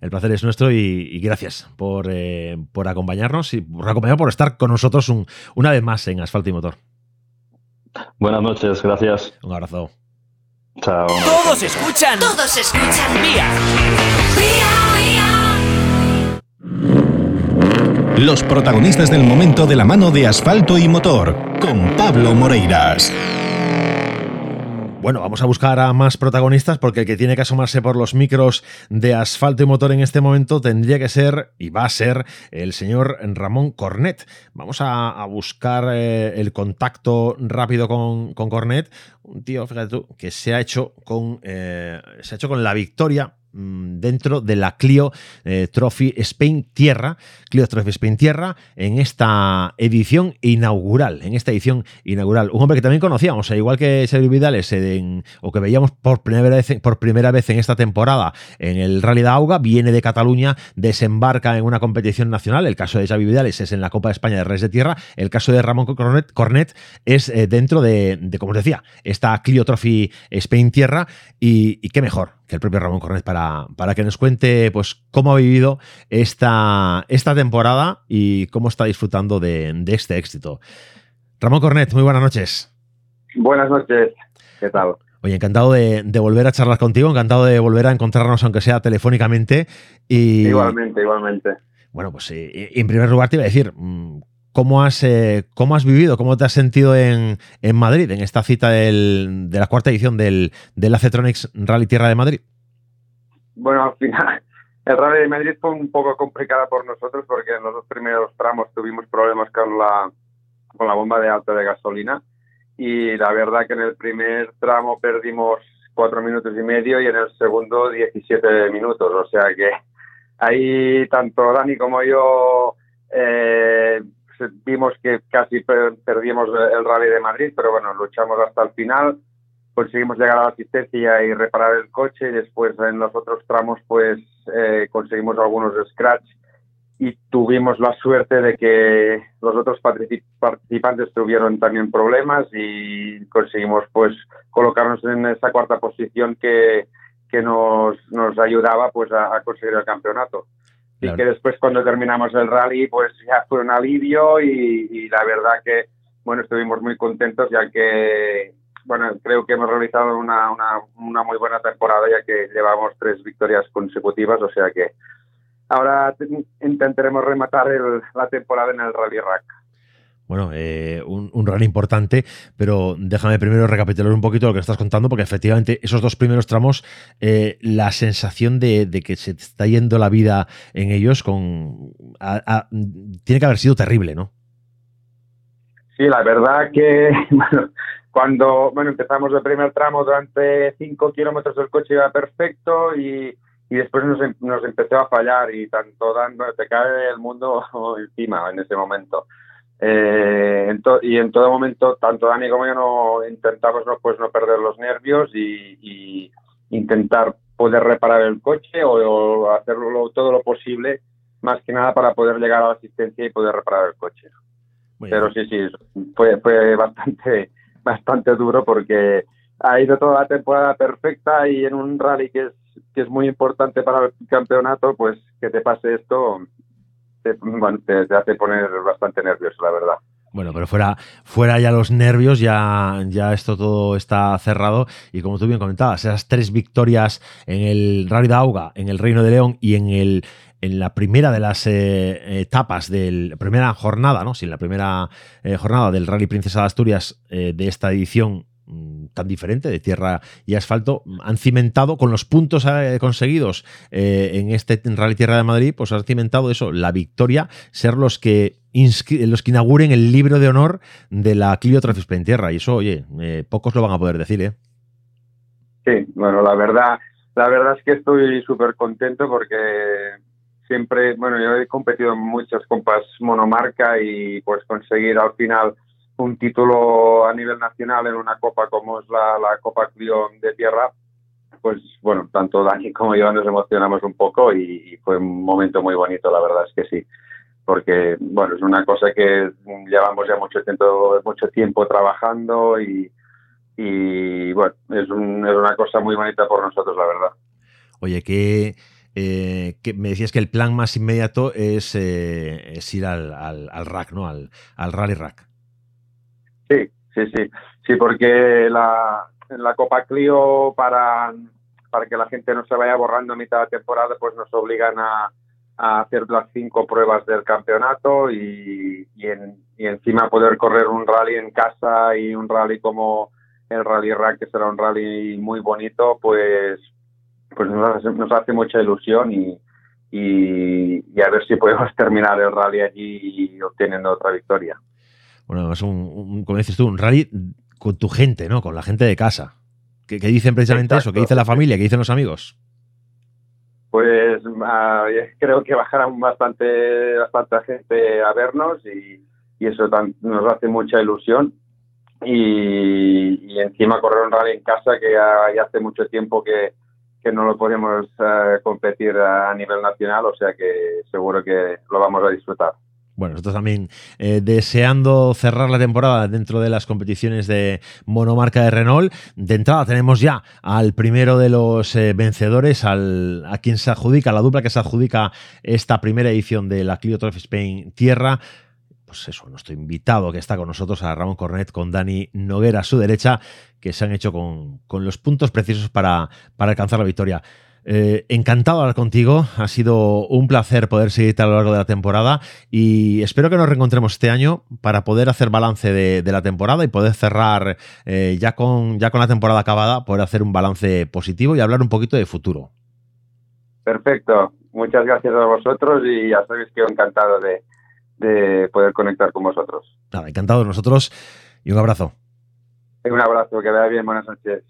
El placer es nuestro y, gracias por, eh, por, acompañarnos y por acompañar por estar con nosotros una vez más en Asfalto y Motor. Buenas noches, gracias. Un abrazo. Chao. Todos escuchan. Todos escuchan. Vía. Los protagonistas del momento de la mano de Asfalto y Motor con Pablo Moreiras. Bueno, vamos a buscar a más protagonistas porque el que tiene que asomarse por los micros de asfalto y motor en este momento tendría que ser y va a ser el señor Ramón Cornet. Vamos a, buscar eh, el contacto rápido con, Cornet, un tío, fíjate tú, que se ha hecho con, eh, se ha hecho con la victoria Mm, dentro de la Clio eh, Trophy Spain Tierra, Clio Trophy Spain Tierra, en esta edición inaugural, en esta edición inaugural. Un hombre que también conocíamos, igual que Sergio Vidales, o que veíamos por primera, vez, por primera vez en esta temporada en el Rally de Auga, viene de Cataluña, desembarca en una competición nacional. El caso de Xavi Vidales es en la Copa de España de Reyes de Tierra. El caso de Ramón Cornet, es eh, dentro de, como os decía, esta Clio Trophy Spain Tierra. Y, y qué mejor que el propio Ramón Cornet para, para que nos cuente pues, cómo ha vivido esta, esta temporada y cómo está disfrutando de, este éxito. Ramón Cornet, muy buenas noches. Buenas noches, ¿qué tal? Oye, encantado de, volver a charlar contigo, encantado de volver a encontrarnos, aunque sea telefónicamente. Y, igualmente, igualmente. Bueno, pues eh, en primer lugar te iba a decir, mm, ¿Cómo has, eh, ¿Cómo has vivido, cómo te has sentido en, en Madrid, en esta cita del, de la cuarta edición del, del Acetronics Rally Tierra de Madrid? Bueno, al final, el Rally de Madrid fue un poco complicada por nosotros porque en los dos primeros tramos tuvimos problemas con la, con la bomba de alta de gasolina y la verdad que en el primer tramo perdimos cuatro minutos y medio y en el segundo 17 minutos. O sea que ahí tanto Dani como yo eh, vimos que casi perdimos el rally de Madrid, pero bueno, luchamos hasta el final, conseguimos llegar a la asistencia y reparar el coche y después en los otros tramos pues eh, conseguimos algunos scratch y tuvimos la suerte de que los otros participantes tuvieron también problemas y conseguimos pues colocarnos en esa cuarta posición que, que nos, nos ayudaba pues a, conseguir el campeonato. Y que después cuando terminamos el rally pues ya fue un alivio y, y la verdad que bueno estuvimos muy contentos ya que bueno creo que hemos realizado una, una, una muy buena temporada ya que llevamos tres victorias consecutivas o sea que ahora intentaremos rematar la temporada en el Rally Rack. Bueno, eh, un, rally importante, pero déjame primero recapitular un poquito lo que estás contando, porque efectivamente esos dos primeros tramos, eh, la sensación de, que se te está yendo la vida en ellos con tiene que haber sido terrible, ¿no? Sí, la verdad que cuando bueno empezamos el primer tramo durante cinco kilómetros el coche iba perfecto y y después nos, em, nos, empezó a fallar y tanto dando, te cae el mundo encima en ese momento. Eh, y en todo momento, tanto Dani como yo no intentamos no, pues, no perder los nervios y, intentar poder reparar el coche o, hacerlo todo lo posible, más que nada para poder llegar a la asistencia y poder reparar el coche. Pero sí, sí, fue, fue bastante, bastante duro porque ha ido toda la temporada perfecta y en un rally que es que es muy importante para el campeonato, pues que te pase esto te, hace poner bastante nervioso, la verdad. Bueno, pero fuera, fuera ya los nervios, ya, ya esto todo está cerrado. Y como tú bien comentabas, esas tres victorias en el Rally de Auga, en el Reino de León y en el en la primera de las eh, etapas de la primera jornada, ¿no? Sí, en la primera eh, jornada del Rally Princesa de Asturias eh, de esta edición Mm, tan diferente de tierra y asfalto han cimentado con los puntos eh, conseguidos en este Rally Tierra de Madrid, pues han cimentado eso, la victoria, ser los que los que inauguren el libro de honor de la Clio en tierra y eso, oye, pocos lo van a poder decir, ¿eh? Sí, bueno, la verdad, la verdad es que estoy súper contento porque siempre, bueno, yo he competido en muchas compas monomarca y pues conseguir al final un título a nivel nacional en una copa como es la, Copa Clio de Tierra, pues bueno, tanto Dani como yo nos emocionamos un poco y, fue un momento muy bonito, la verdad es que sí, porque bueno, es una cosa que llevamos ya mucho tiempo, mucho tiempo trabajando y, bueno, es, una cosa muy bonita por nosotros, la verdad. Oye, que, eh, que me decías que el plan más inmediato es, eh, ir al, al, rack, ¿no? Al, al rally rack. Sí, sí, sí. Sí, porque la, en la Copa Clio, para, para que la gente no se vaya borrando a mitad de temporada, pues nos obligan a, hacer las cinco pruebas del campeonato y, y, encima poder correr un rally en casa y un rally como el Rally Rack, que será un rally muy bonito, pues, pues nos, hace, nos hace mucha ilusión y, y, a ver si podemos terminar el rally allí obteniendo otra victoria bueno, es un, como dices tú, un rally con tu gente, ¿no? Con la gente de casa. ¿Qué, dicen precisamente eso? ¿Qué dice la familia? ¿Qué dicen los amigos? Pues ah, creo que bajarán bastante, bastante gente a vernos y, eso nos hace mucha ilusión. Y, encima correr un rally en casa que ya, hace mucho tiempo que, no lo podemos ah, competir a nivel nacional, o sea que seguro que lo vamos a disfrutar. Bueno, nosotros también eh, deseando cerrar la temporada dentro de las competiciones de monomarca de Renault. De entrada tenemos ya al primero de los eh, vencedores, al, a quien se adjudica, la dupla que se adjudica esta primera edición de la Clio Trophy Spain Tierra pues eso, nuestro invitado que está con nosotros, a Ramón Cornet, con Dani Noguera a su derecha, que se han hecho con, con los puntos precisos para, para alcanzar la victoria. Eh, encantado de hablar contigo, ha sido un placer poder seguirte a lo largo de la temporada y espero que nos reencontremos este año para poder hacer balance de, la temporada y poder cerrar eh, ya, con, ya con la temporada acabada, poder hacer un balance positivo y hablar un poquito de futuro. Perfecto, muchas gracias a vosotros y ya sabéis que encantado de, de poder conectar con vosotros. Nada, encantado de nosotros y un abrazo. Un abrazo, que vaya bien, buenas noches.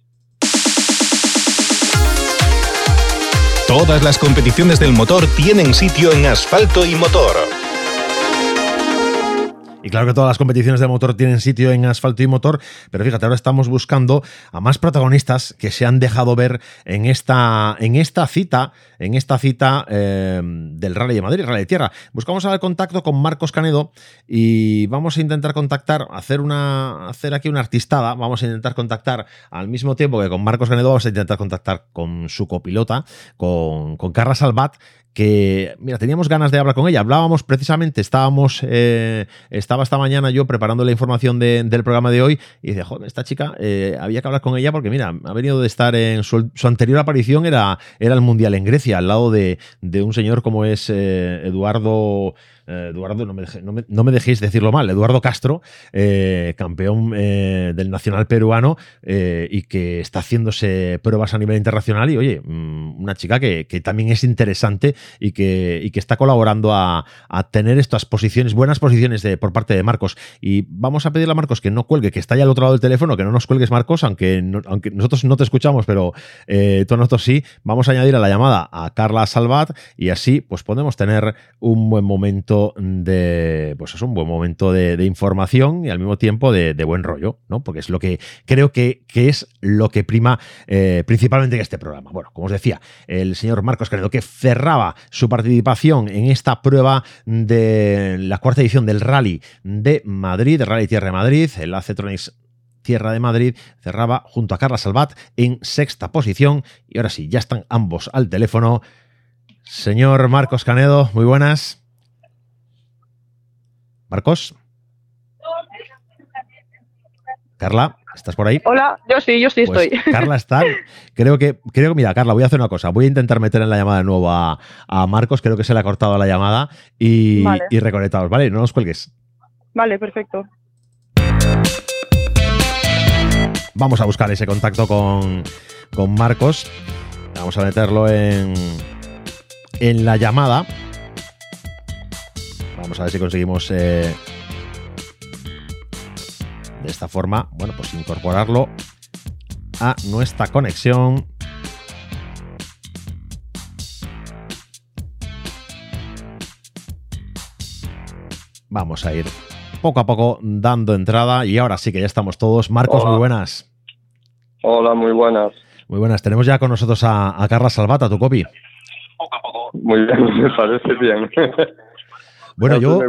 Todas las competiciones del motor tienen sitio en asfalto y motor. Y claro que todas las competiciones de motor tienen sitio en asfalto y motor, pero fíjate, ahora estamos buscando a más protagonistas que se han dejado ver en esta, en esta cita, en esta cita eh, del Rally de Madrid, Rally de Tierra. Buscamos el contacto con Marcos Canedo y vamos a intentar contactar, hacer una, hacer aquí una artistada, vamos a intentar contactar al mismo tiempo que con Marcos Canedo, vamos a intentar contactar con su copilota, con, con Carla Salvat, que, mira, teníamos ganas de hablar con ella. Hablábamos precisamente, estábamos, eh, estaba esta mañana yo preparando la información del programa de hoy y decía, joder, esta chica, eh, había que hablar con ella porque, mira, ha venido de estar en su, anterior aparición, era, era el Mundial en Grecia, al lado de, un señor como es eh, Eduardo. Eh, Eduardo, no me, dejéis decirlo mal, Eduardo Castro, eh, campeón eh, del Nacional Peruano y que está haciéndose pruebas a nivel internacional y oye, mm, una chica que, también es interesante y que, que está colaborando a, tener estas posiciones, buenas posiciones de, por parte de Marcos. Y vamos a pedirle a Marcos que no cuelgue, que está ahí al otro lado del teléfono, que no nos cuelgues Marcos, aunque, aunque nosotros no te escuchamos, pero todos nosotros sí. Vamos a añadir a la llamada a Carla Salvat y así pues podemos tener un buen momento de, pues es un buen momento de, información y al mismo tiempo de, buen rollo, ¿no? Porque es lo que creo que, es lo que prima eh, principalmente en este programa. Bueno, como os decía, el señor Marcos Canedo que cerraba su participación en esta prueba de la cuarta edición del Rally de Madrid, Rally Tierra de Madrid, el Acetronics Tierra de Madrid, cerraba junto a Carla Salvat en sexta posición. Y ahora sí, ya están ambos al teléfono. Señor Marcos Canedo, muy buenas. Marcos. Carla, ¿estás por ahí? Hola, yo sí, yo sí pues estoy. Carla está. Creo que, creo que, mira, Carla, voy a hacer una cosa. Voy a intentar meter en la llamada de nuevo a, Marcos. Creo que se le ha cortado la llamada y, reconectados, ¿vale? No nos cuelgues. Vale, perfecto. Vamos a buscar ese contacto con, con Marcos. Vamos a meterlo en, en la llamada. Vamos a ver si conseguimos eh, de esta forma, bueno, pues incorporarlo a nuestra conexión. Vamos a ir poco a poco dando entrada y ahora sí que ya estamos todos. Marcos, muy buenas. Hola, muy buenas. Muy buenas. Tenemos ya con nosotros a, a Carla Salvata, tu copy. Poco a poco. Muy bien, me parece bien. Bueno, yo,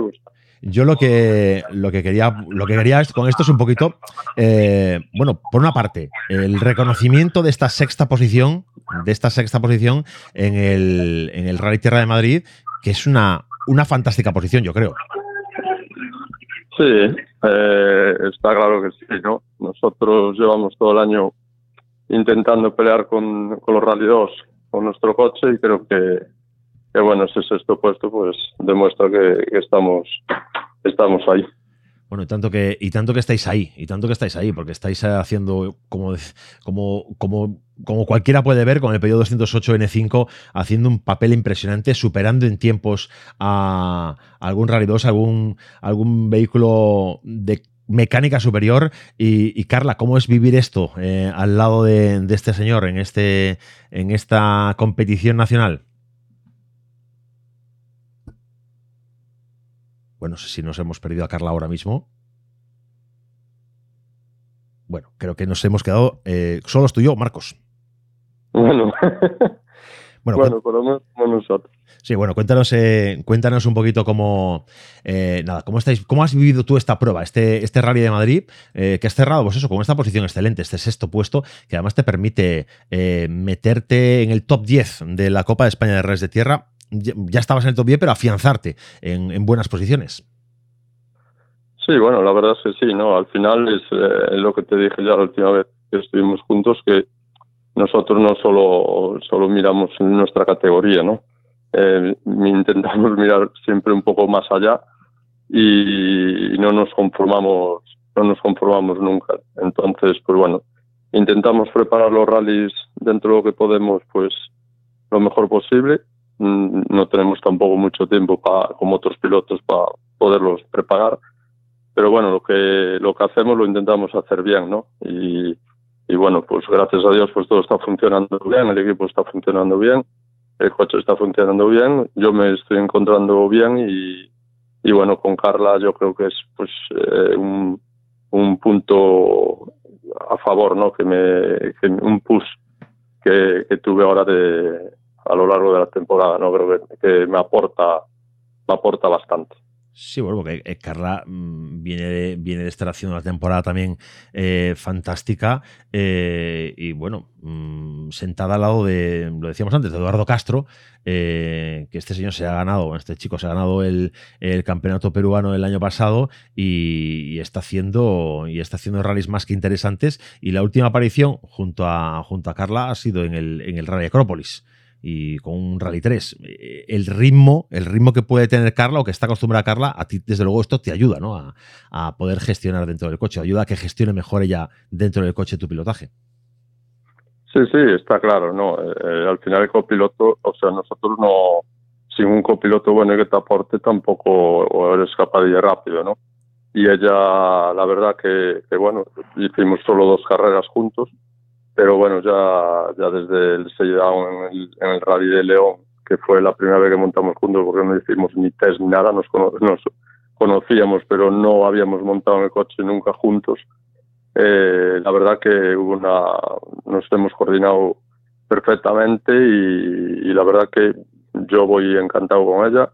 yo lo que, lo que quería, lo que quería con esto es un poquito, eh, bueno, por una parte, el reconocimiento de esta sexta posición, de esta sexta posición en el, en el Rally Tierra de Madrid, que es una, una fantástica posición, yo creo. Sí, eh, está claro que sí, ¿no? Nosotros llevamos todo el año intentando pelear con, con los Rally 2 con nuestro coche y creo que, que bueno, ese sexto puesto pues demuestra que, estamos, estamos ahí. Bueno, y tanto que, y tanto que estáis ahí, y tanto que estáis ahí, porque estáis haciendo, como, como, como, como cualquiera puede ver, con el pedido 208 N5, haciendo un papel impresionante, superando en tiempos a, algún Rally 2, algún, algún vehículo de mecánica superior. Y, Carla, ¿cómo es vivir esto eh, al lado de, de, este señor en, este, en esta competición nacional? Bueno, no sé si nos hemos perdido a Carla ahora mismo. Bueno, creo que nos hemos quedado eh, solo tú y yo, Marcos. Bueno, bueno, por lo menos nosotros. Sí, bueno, cuéntanos, eh, cuéntanos un poquito cómo, eh, nada, cómo estáis, cómo has vivido tú esta prueba, este, este rally de Madrid, que has cerrado, pues eso, con esta posición excelente, este sexto puesto, que además te permite meterte en el top 10 de la Copa de España de Redes de Tierra ya, estabas en el top 10, pero afianzarte en, buenas posiciones. Sí, bueno, la verdad es que sí, ¿no? Al final es eh, lo que te dije ya la última vez que estuvimos juntos, que nosotros no solo, solo miramos en nuestra categoría, ¿no? Eh, intentamos mirar siempre un poco más allá y no nos conformamos, no nos conformamos nunca. Entonces, pues bueno, intentamos preparar los rallies dentro de lo que podemos, pues lo mejor posible no tenemos tampoco mucho tiempo para, como otros pilotos para poderlos preparar. Pero bueno, lo que, lo que hacemos lo intentamos hacer bien, ¿no? Y, y bueno, pues gracias a Dios pues todo está funcionando bien, el equipo está funcionando bien, el coche está funcionando bien, yo me estoy encontrando bien y, y bueno, con Carla yo creo que es pues eh, un, un, punto a favor, ¿no? Que me, que un push que, que, tuve ahora de a lo largo de la temporada, ¿no? Creo que, me aporta me aporta bastante. Sí, bueno, porque eh, Carla mm, viene de, viene de estar haciendo una temporada también eh, fantástica eh, y bueno, mm, sentada al lado de, lo decíamos antes, de Eduardo Castro, que este señor se ha ganado, este chico se ha ganado el, campeonato peruano el año pasado y, está haciendo y está haciendo rallies más que interesantes y la última aparición junto a, junto a Carla ha sido en el, en el Rally Acrópolis y con un Rally 3. Eh, el ritmo, el ritmo que puede tener Carla o que está acostumbrada Carla, a ti desde luego esto te ayuda ¿no? a, a poder gestionar dentro del coche, ayuda a que gestione mejor ella dentro del coche tu pilotaje. Sí, sí, está claro, ¿no? Eh, al final el copiloto, o sea, nosotros no, sin un copiloto bueno que te aporte tampoco eres capaz de ir rápido, ¿no? Y ella, la verdad que, que bueno, hicimos solo dos carreras juntos, pero bueno, ya, ya desde el selldown en el, en el Rally de León, que fue la primera vez que montamos juntos, porque no hicimos ni test ni nada, nos, nos conocíamos, pero no habíamos montado en el coche nunca juntos. Eh, la verdad que hubo una, nos hemos coordinado perfectamente y, y, la verdad que yo voy encantado con ella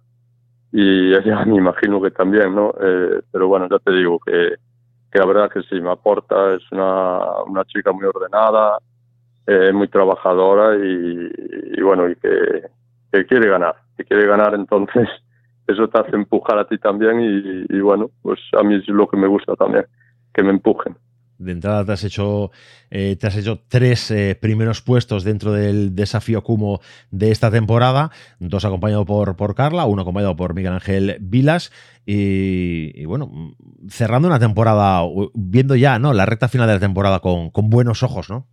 y ella me imagino que también, ¿no? Eh, pero bueno, ya te digo que que la verdad que sí, me aporta, es una, una chica muy ordenada, eh, muy trabajadora y, bueno, y que, que, quiere ganar, que quiere ganar, entonces eso te hace empujar a ti también y, y bueno, pues a mí es lo que me gusta también, que me empujen de entrada te has hecho, eh, te has hecho tres eh, primeros puestos dentro del desafío Cumo de esta temporada, dos acompañado por, por Carla, uno acompañado por Miguel Ángel Vilas y, bueno, cerrando una temporada, viendo ya ¿no? la recta final de la temporada con, con buenos ojos, ¿no?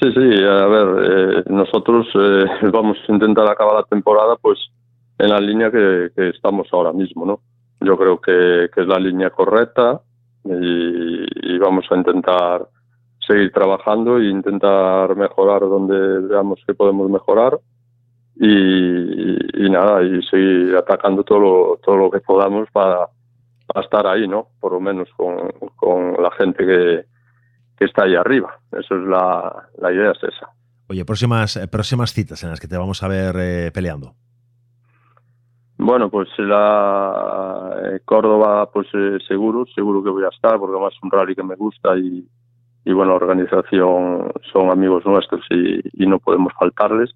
Sí, sí, a ver, eh, nosotros vamos a intentar acabar la temporada pues en la línea que, que estamos ahora mismo, ¿no? Yo creo que, que es la línea correcta, y, vamos a intentar seguir trabajando e intentar mejorar donde veamos que podemos mejorar y, nada, y seguir atacando todo lo, todo lo que podamos para, estar ahí, ¿no? Por lo menos con, con la gente que, que, está ahí arriba. Eso es la, la idea, es esa. Oye, próximas, próximas citas en las que te vamos a ver eh, peleando. Bueno, pues la eh, Córdoba, pues eh, seguro, seguro que voy a estar, porque además es un rally que me gusta y, y bueno, la organización son amigos nuestros y, no podemos faltarles.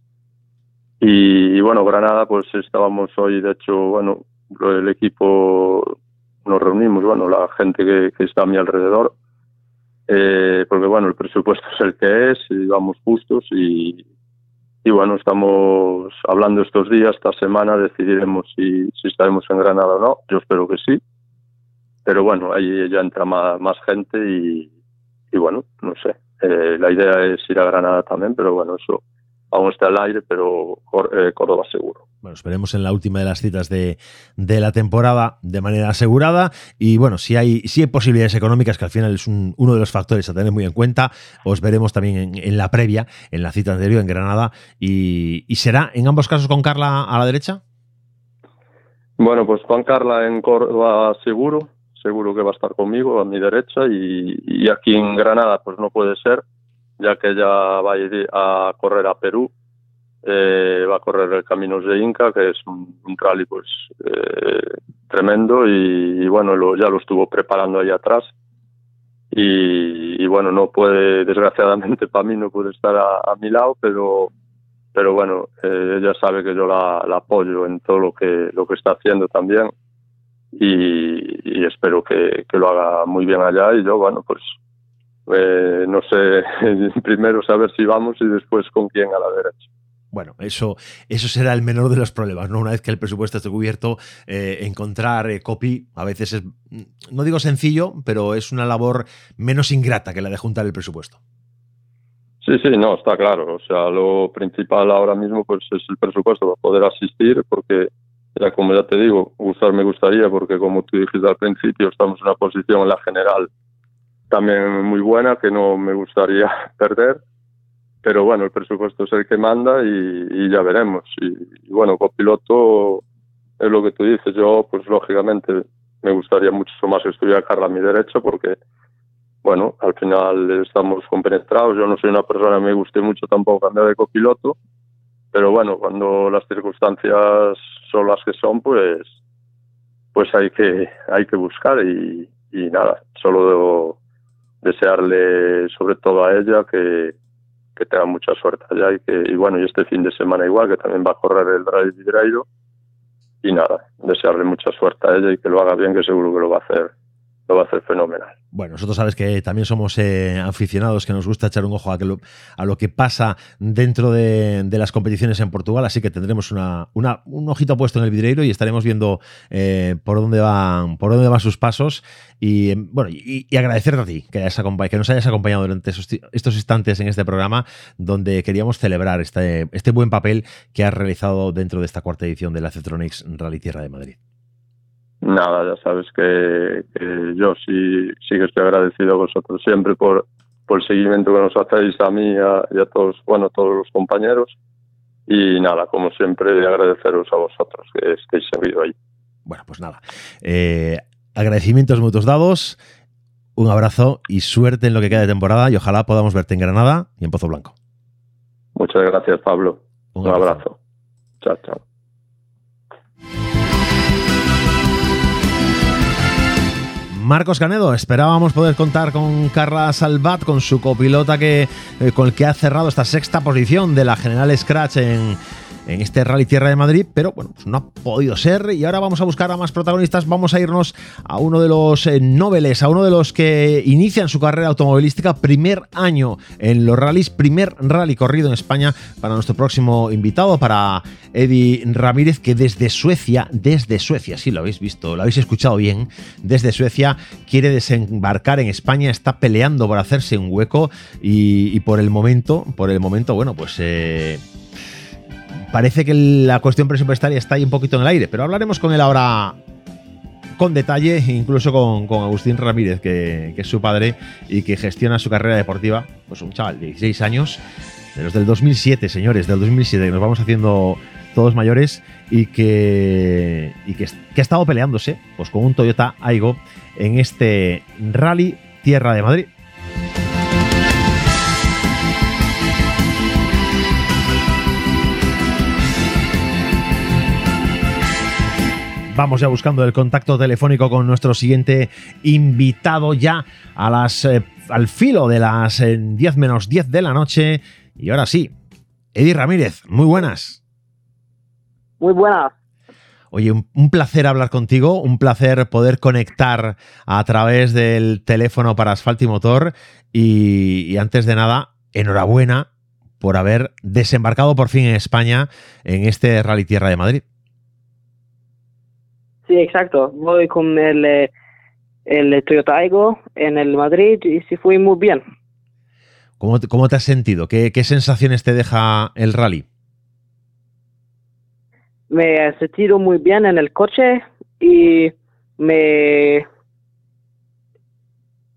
Y, bueno, Granada, pues estábamos hoy, de hecho, bueno, el equipo nos reunimos, bueno, la gente que, que está a mi alrededor, eh, porque bueno, el presupuesto es el que es, y vamos justos y, y bueno, estamos hablando estos días, esta semana decidiremos si, si estaremos en Granada o no. Yo espero que sí. Pero bueno, ahí ya entra más, más gente y, y, bueno, no sé. Eh, la idea es ir a Granada también, pero bueno, eso aún está al aire, pero eh, Córdoba seguro. Bueno, esperemos en la última de las citas de, de, la temporada de manera asegurada. Y bueno, si hay, si hay posibilidades económicas, que al final es uno de los factores a tener muy en cuenta, os veremos también en, la previa, en la cita anterior en Granada. Y, y, será en ambos casos con Carla a la derecha? Bueno, pues con Carla en Córdoba seguro, seguro que va a estar conmigo a mi derecha. Y, y aquí en Granada, pues no puede ser ya que ella va a ir a correr a Perú, eh, va a correr el Caminos de Inca, que es un, rally pues eh, tremendo y, bueno, lo, ya lo estuvo preparando ahí atrás. Y, bueno, no puede, desgraciadamente para mí no puede estar a, mi lado, pero pero bueno, eh, ella sabe que yo la, apoyo en todo lo que lo que está haciendo también y, espero que, que, lo haga muy bien allá y yo bueno pues eh, no sé, primero saber si vamos y después con quién a la derecha. Bueno, eso, eso será el menor de los problemas, ¿no? Una vez que el presupuesto esté cubierto, eh, encontrar eh, copy a veces es, no digo sencillo, pero es una labor menos ingrata que la de juntar el presupuesto. Sí, sí, no, está claro. O sea, lo principal ahora mismo pues es el presupuesto para poder asistir, porque ya como ya te digo, gustar me gustaría, porque como tú dijiste al principio, estamos en una posición en la general también muy buena que no me gustaría perder. Pero bueno, el presupuesto es el que manda y, ya veremos. Y, bueno, copiloto, es lo que tú dices. Yo, pues lógicamente, me gustaría mucho más que estuviera Carla a mi derecha porque, bueno, al final estamos compenetrados. Yo no soy una persona que me guste mucho tampoco cambiar de copiloto, pero bueno, cuando las circunstancias son las que son, pues pues hay que hay que buscar y, y nada, solo debo desearle sobre todo a ella que, que tenga mucha suerte allá y que y bueno y este fin de semana igual que también va a correr el Rally Vidreiro y nada desearle mucha suerte a ella y que lo haga bien que seguro que lo va a hacer lo va a hacer fenomenal bueno, nosotros sabes que también somos eh, aficionados, que nos gusta echar un ojo a, lo, a lo que pasa dentro de, de, las competiciones en Portugal, así que tendremos una, una, un ojito puesto en el vidreiro y estaremos viendo eh, por dónde van por dónde van sus pasos y em, bueno y, y agradecerte a ti que, hayas que nos hayas acompañado durante esos, estos instantes en este programa donde queríamos celebrar este, este buen papel que has realizado dentro de esta cuarta edición de la Cetronics Rally Tierra de Madrid. Nada, ya sabes que, que, yo sí, sí que estoy agradecido a vosotros siempre por, por el seguimiento que nos hacéis a mí y a, y a todos, bueno, todos los compañeros. Y nada, como siempre, agradeceros a vosotros que estéis seguido ahí. Bueno, pues nada. Eh, agradecimientos mutuos dados, un abrazo y suerte en lo que queda de temporada y ojalá podamos verte en Granada y en Pozo Blanco. Muchas gracias, Pablo. Un, un abrazo. abrazo. Chao, chao. Marcos Canedo, esperábamos poder contar con Carla Salvat, con su copilota que, eh, con el que ha cerrado esta sexta posición de la General Scratch en, en este Rally Tierra de Madrid, pero bueno, pues no ha podido ser. Y ahora vamos a buscar a más protagonistas, vamos a irnos a uno de los eh, a uno de los que inician su carrera automovilística, primer año en los rallies, primer rally corrido en España para nuestro próximo invitado, para Eddie Ramírez, que desde Suecia, desde Suecia, sí lo habéis visto, lo habéis escuchado bien, desde Suecia quiere desembarcar en España, está peleando por hacerse un hueco y, y por el momento, por el momento, bueno, pues... Eh, parece que la cuestión presupuestaria está ahí un poquito en el aire, pero hablaremos con él ahora con detalle, incluso con, con Agustín Ramírez, que, que, es su padre y que gestiona su carrera deportiva, pues un chaval de 16 años, de los del 2007, señores, del 2007, que nos vamos haciendo todos mayores y que, y que, que ha estado peleándose pues, con un Toyota Aigo en este Rally Tierra de Madrid. Vamos ya buscando el contacto telefónico con nuestro siguiente invitado ya a las eh, al filo de las eh, 10 menos 10 de la noche. Y ahora sí, Eddie Ramírez, muy buenas. Muy buenas. Oye, un, placer hablar contigo, un placer poder conectar a través del teléfono para asfalto y motor. Y, y antes de nada, enhorabuena por haber desembarcado por fin en España en este Rally Tierra de Madrid. Sí, exacto. Voy con el, el Toyota Aigo en el Madrid y sí fui muy bien. ¿Cómo te, cómo te has sentido? ¿Qué, ¿Qué, sensaciones te deja el rally? Me he sentido muy bien en el coche y me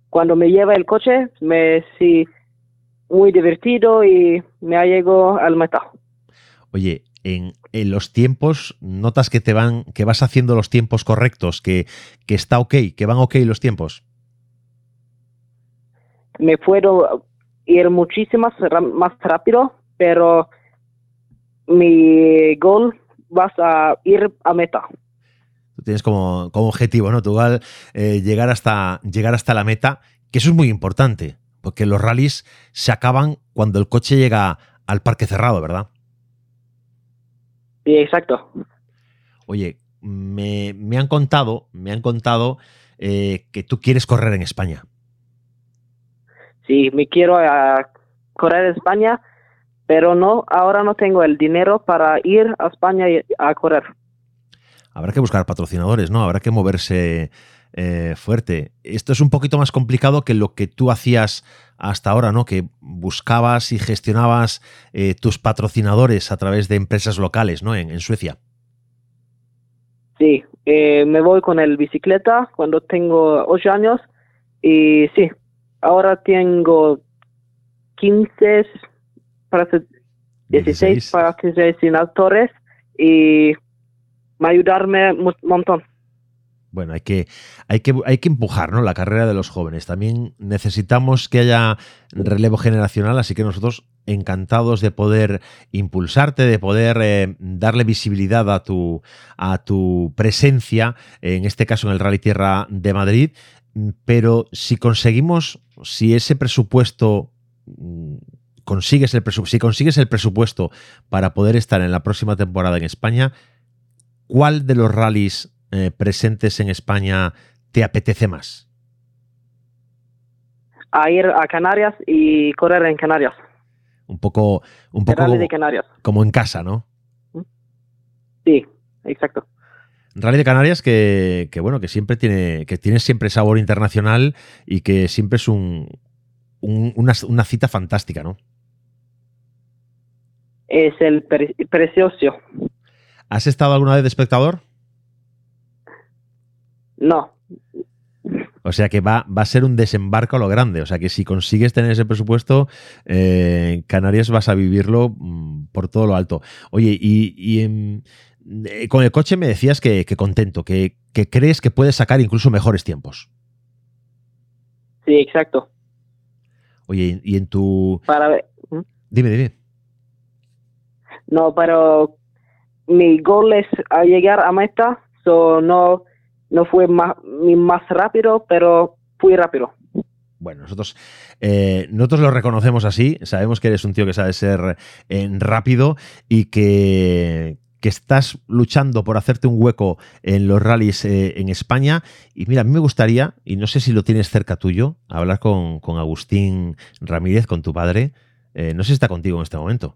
cuando me lleva el coche me sí muy divertido y me ha llegado al meta. Oye, en, en, los tiempos, notas que te van, que vas haciendo los tiempos correctos, que, que está ok, que van ok los tiempos. Me puedo ir muchísimo más rápido, pero mi gol vas a ir a meta. Tú tienes como, como objetivo, ¿no? Tu eh, llegar, hasta, llegar hasta la meta, que eso es muy importante, porque los rallies se acaban cuando el coche llega al parque cerrado, ¿verdad? Sí, exacto. Oye, me, me, han contado, me han contado eh, que tú quieres correr en España. Sí, me quiero uh, correr en España, pero no, ahora no tengo el dinero para ir a España a correr. Habrá que buscar patrocinadores, ¿no? Habrá que moverse eh, fuerte. Esto es un poquito más complicado que lo que tú hacías hasta ahora, ¿no? Que buscabas y gestionabas eh, tus patrocinadores a través de empresas locales, ¿no? En, en Suecia. Sí, eh, me voy con el bicicleta cuando tengo 8 años y sí, ahora tengo 15, para 16, 16. patrocinadores y me ayudarme un montón. Bueno, hay que, hay que, hay que empujar ¿no? la carrera de los jóvenes. También necesitamos que haya relevo generacional, así que nosotros encantados de poder impulsarte, de poder eh, darle visibilidad a tu, a tu presencia, en este caso en el Rally Tierra de Madrid. Pero si conseguimos, si ese presupuesto mm, consigues el si consigues el presupuesto para poder estar en la próxima temporada en España, ¿cuál de los rallies eh, presentes en España te apetece más? A ir a Canarias y correr en Canarias. Un poco, un poco Rally como, de Canarias. como en casa, ¿no? Sí, exacto. Rally de Canarias que, que, bueno, que siempre tiene, que tiene siempre sabor internacional y que siempre es un, un- una, una cita fantástica, ¿no? Es el pre- precioso. ¿Has estado alguna vez de espectador? No, O sea que va, va a ser un desembarco a lo grande. O sea que si consigues tener ese presupuesto, eh, Canarias vas a vivirlo mm, por todo lo alto. Oye, y, y, em, eh, con el coche me decías que, que contento, que, que crees que puedes sacar incluso mejores tiempos. sí, exacto. Oye, y en tu... Para ver. Dime, dime. No, pero mi gol es a llegar a meta, so no, no fue más, más rápido, pero fui rápido. Bueno, nosotros, eh, nosotros lo reconocemos así, sabemos que eres un tío que sabe ser eh, rápido y que, que estás luchando por hacerte un hueco en los rallies eh, en España. Y mira, a mí me gustaría, y no sé si lo tienes cerca tuyo, hablar con, con Agustín Ramírez, con tu padre. No sé si está contigo en este momento.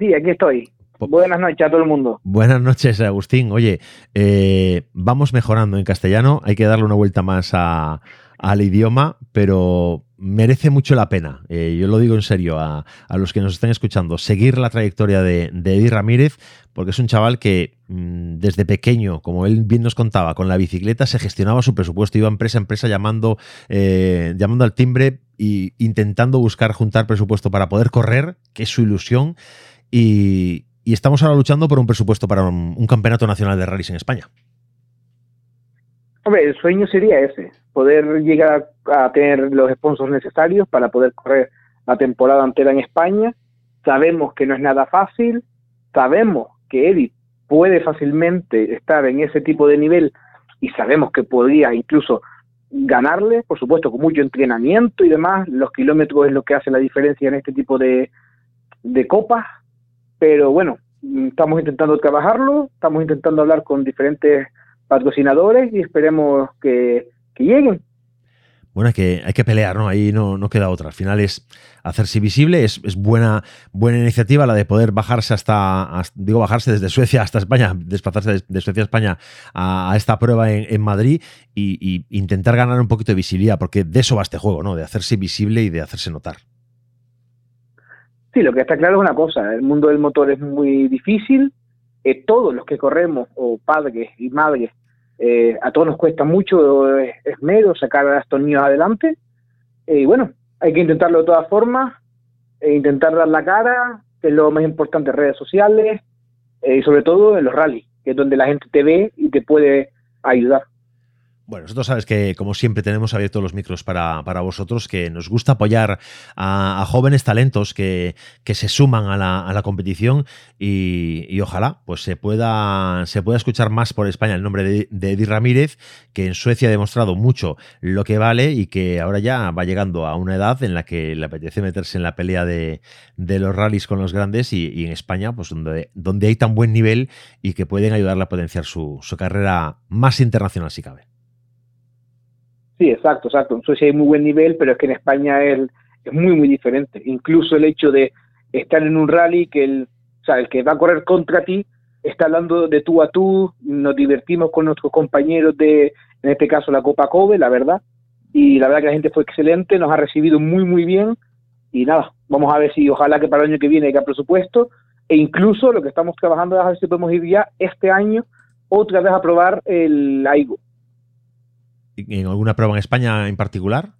Sí, aquí estoy. Buenas noches a todo el mundo. Buenas noches, Agustín. Oye, eh, vamos mejorando en castellano. Hay que darle una vuelta más a- al idioma, pero merece mucho la pena. Eh, yo lo digo en serio a, a los que nos estén escuchando, seguir la trayectoria de, de Eddie Ramírez, porque es un chaval que mm, desde pequeño, como él bien nos contaba, con la bicicleta se gestionaba su presupuesto, iba empresa a empresa llamando, eh, llamando al timbre e intentando buscar juntar presupuesto para poder correr, que es su ilusión. Y, y estamos ahora luchando por un presupuesto para un, campeonato nacional de rallies en España. Hombre, el sueño sería ese, poder llegar a, tener los sponsors necesarios para poder correr la temporada entera en España. Sabemos que no es nada fácil, sabemos que Eddie puede fácilmente estar en ese tipo de nivel y sabemos que podría incluso ganarle, por supuesto, con mucho entrenamiento y demás. Los kilómetros es lo que hace la diferencia en este tipo de, de copas, pero bueno, mm, estamos intentando trabajarlo, estamos intentando hablar con diferentes patrocinadores y esperemos que, que lleguen. Bueno, que, hay que pelear, ¿no? Ahí no, no queda otra. Al final es hacerse visible, es, es buena, buena iniciativa la de poder bajarse hasta, digo, bajarse desde Suecia hasta España, desplazarse de, Suecia a España a, esta prueba en, en Madrid y intentar ganar un poquito de visibilidad, porque de eso va este juego, ¿no? De hacerse visible y de hacerse notar. Sí, lo que está claro es una cosa, el mundo del motor es muy difícil, eh, todos los que corremos, o padres y madres, eh, a todos nos cuesta mucho eh, esmero sacar a estos niños adelante, y bueno, hay que intentarlo de todas formas, e intentar dar la cara, es lo más importante redes sociales, y sobre todo en los rallies, que es donde la gente te ve y te puede ayudar. Bueno, nosotros sabes que, como siempre, tenemos abiertos los micros para, para vosotros, que nos gusta apoyar a, jóvenes talentos que, que se suman a la, a la competición y, y ojalá pues se pueda, se pueda escuchar más por España el nombre de, de Eddie Ramírez, que en Suecia ha demostrado mucho lo que vale y que ahora ya va llegando a una edad en la que le apetece meterse en la pelea de, de los rallies con los grandes y, y en España, pues donde, donde hay tan buen nivel y que pueden ayudarle a potenciar su, su carrera más internacional si cabe. Sí, exacto, exacto. En Suecia hay muy buen nivel, pero es que en España es, muy, muy diferente. Incluso el hecho de estar en un rally que el, o sea, el que va a correr contra ti está hablando de tú a tú, nos divertimos con nuestros compañeros de, en este caso, la Copa Kobe, la verdad. Y la verdad que la gente fue excelente, nos ha recibido muy, muy bien. Y nada, vamos a ver si ojalá que para el año que viene haya presupuesto. E incluso lo que estamos trabajando es a ver si podemos ir ya este año otra vez a probar el AIGO. ¿En alguna prueba en España en particular?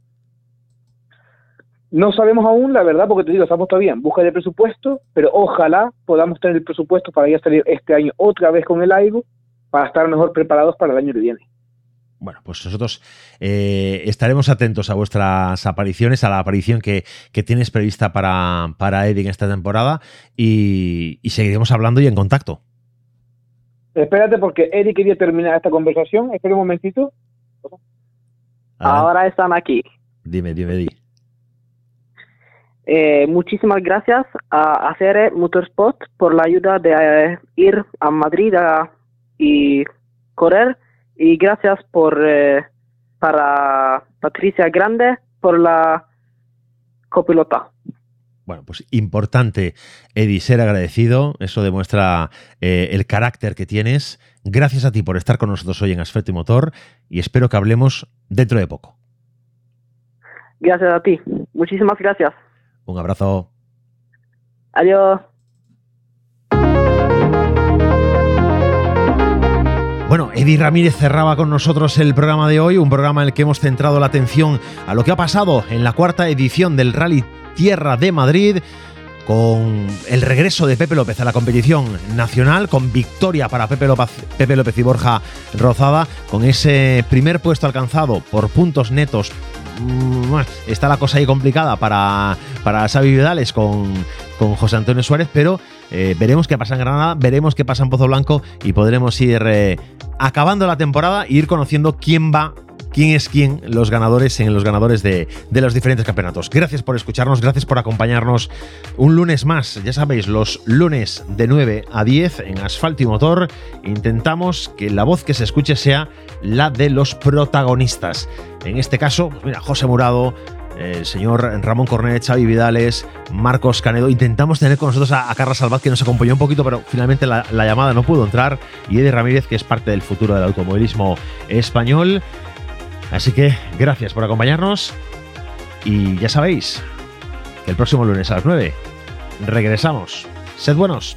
No sabemos aún, la verdad, porque te digo, estamos todavía en busca de presupuesto, pero ojalá podamos tener el presupuesto para ya salir este año otra vez con el AIGO para estar mejor preparados para el año que viene. Bueno, pues nosotros eh, estaremos atentos a vuestras apariciones, a la aparición que, tienes prevista para, para Eddie en esta temporada y, seguiremos hablando y en contacto. Espérate, porque Eddie quería terminar esta conversación. Espera un momentito. Ahora están aquí. Dime, dime, Eddie. Eh, muchísimas gracias a Acere Motorsport por la ayuda de eh, ir a Madrid y correr y gracias por eh, para Patricia Grande por la copilota. Bueno, pues importante, Eddie, ser agradecido. Eso demuestra eh, el carácter que tienes. Gracias a ti por estar con nosotros hoy en Asfalto y Motor y espero que hablemos dentro de poco. Gracias a ti. Muchísimas gracias. Un abrazo. Adiós. Bueno, Eddie Ramírez cerraba con nosotros el programa de hoy, un programa en el que hemos centrado la atención a lo que ha pasado en la cuarta edición del Rally Tierra de Madrid con el regreso de Pepe López a la competición nacional, con victoria para Pepe López, y Borja Rozada, con ese primer puesto alcanzado por puntos netos. Mm, está la cosa ahí complicada para, para Xavi Vidales con, con José Antonio Suárez, pero eh, veremos qué pasa en Granada, veremos qué pasa en Pozo Blanco y podremos ir eh, acabando la temporada e ir conociendo quién va quién es quién los ganadores en los ganadores de, de, los diferentes campeonatos. Gracias por escucharnos, gracias por acompañarnos un lunes más. Ya sabéis, los lunes de 9 a 10 en Asfalto y Motor intentamos que la voz que se escuche sea la de los protagonistas. En este caso, pues mira, José Murado, el señor Ramón Cornet, Xavi Vidales, Marcos Canedo. Intentamos tener con nosotros a, Carlos Salvat, que nos acompañó un poquito, pero finalmente la, llamada no pudo entrar. Y Eddie Ramírez, que es parte del futuro del automovilismo español. Así que gracias por acompañarnos. Y ya sabéis que el próximo lunes a las 9 regresamos. Sed buenos.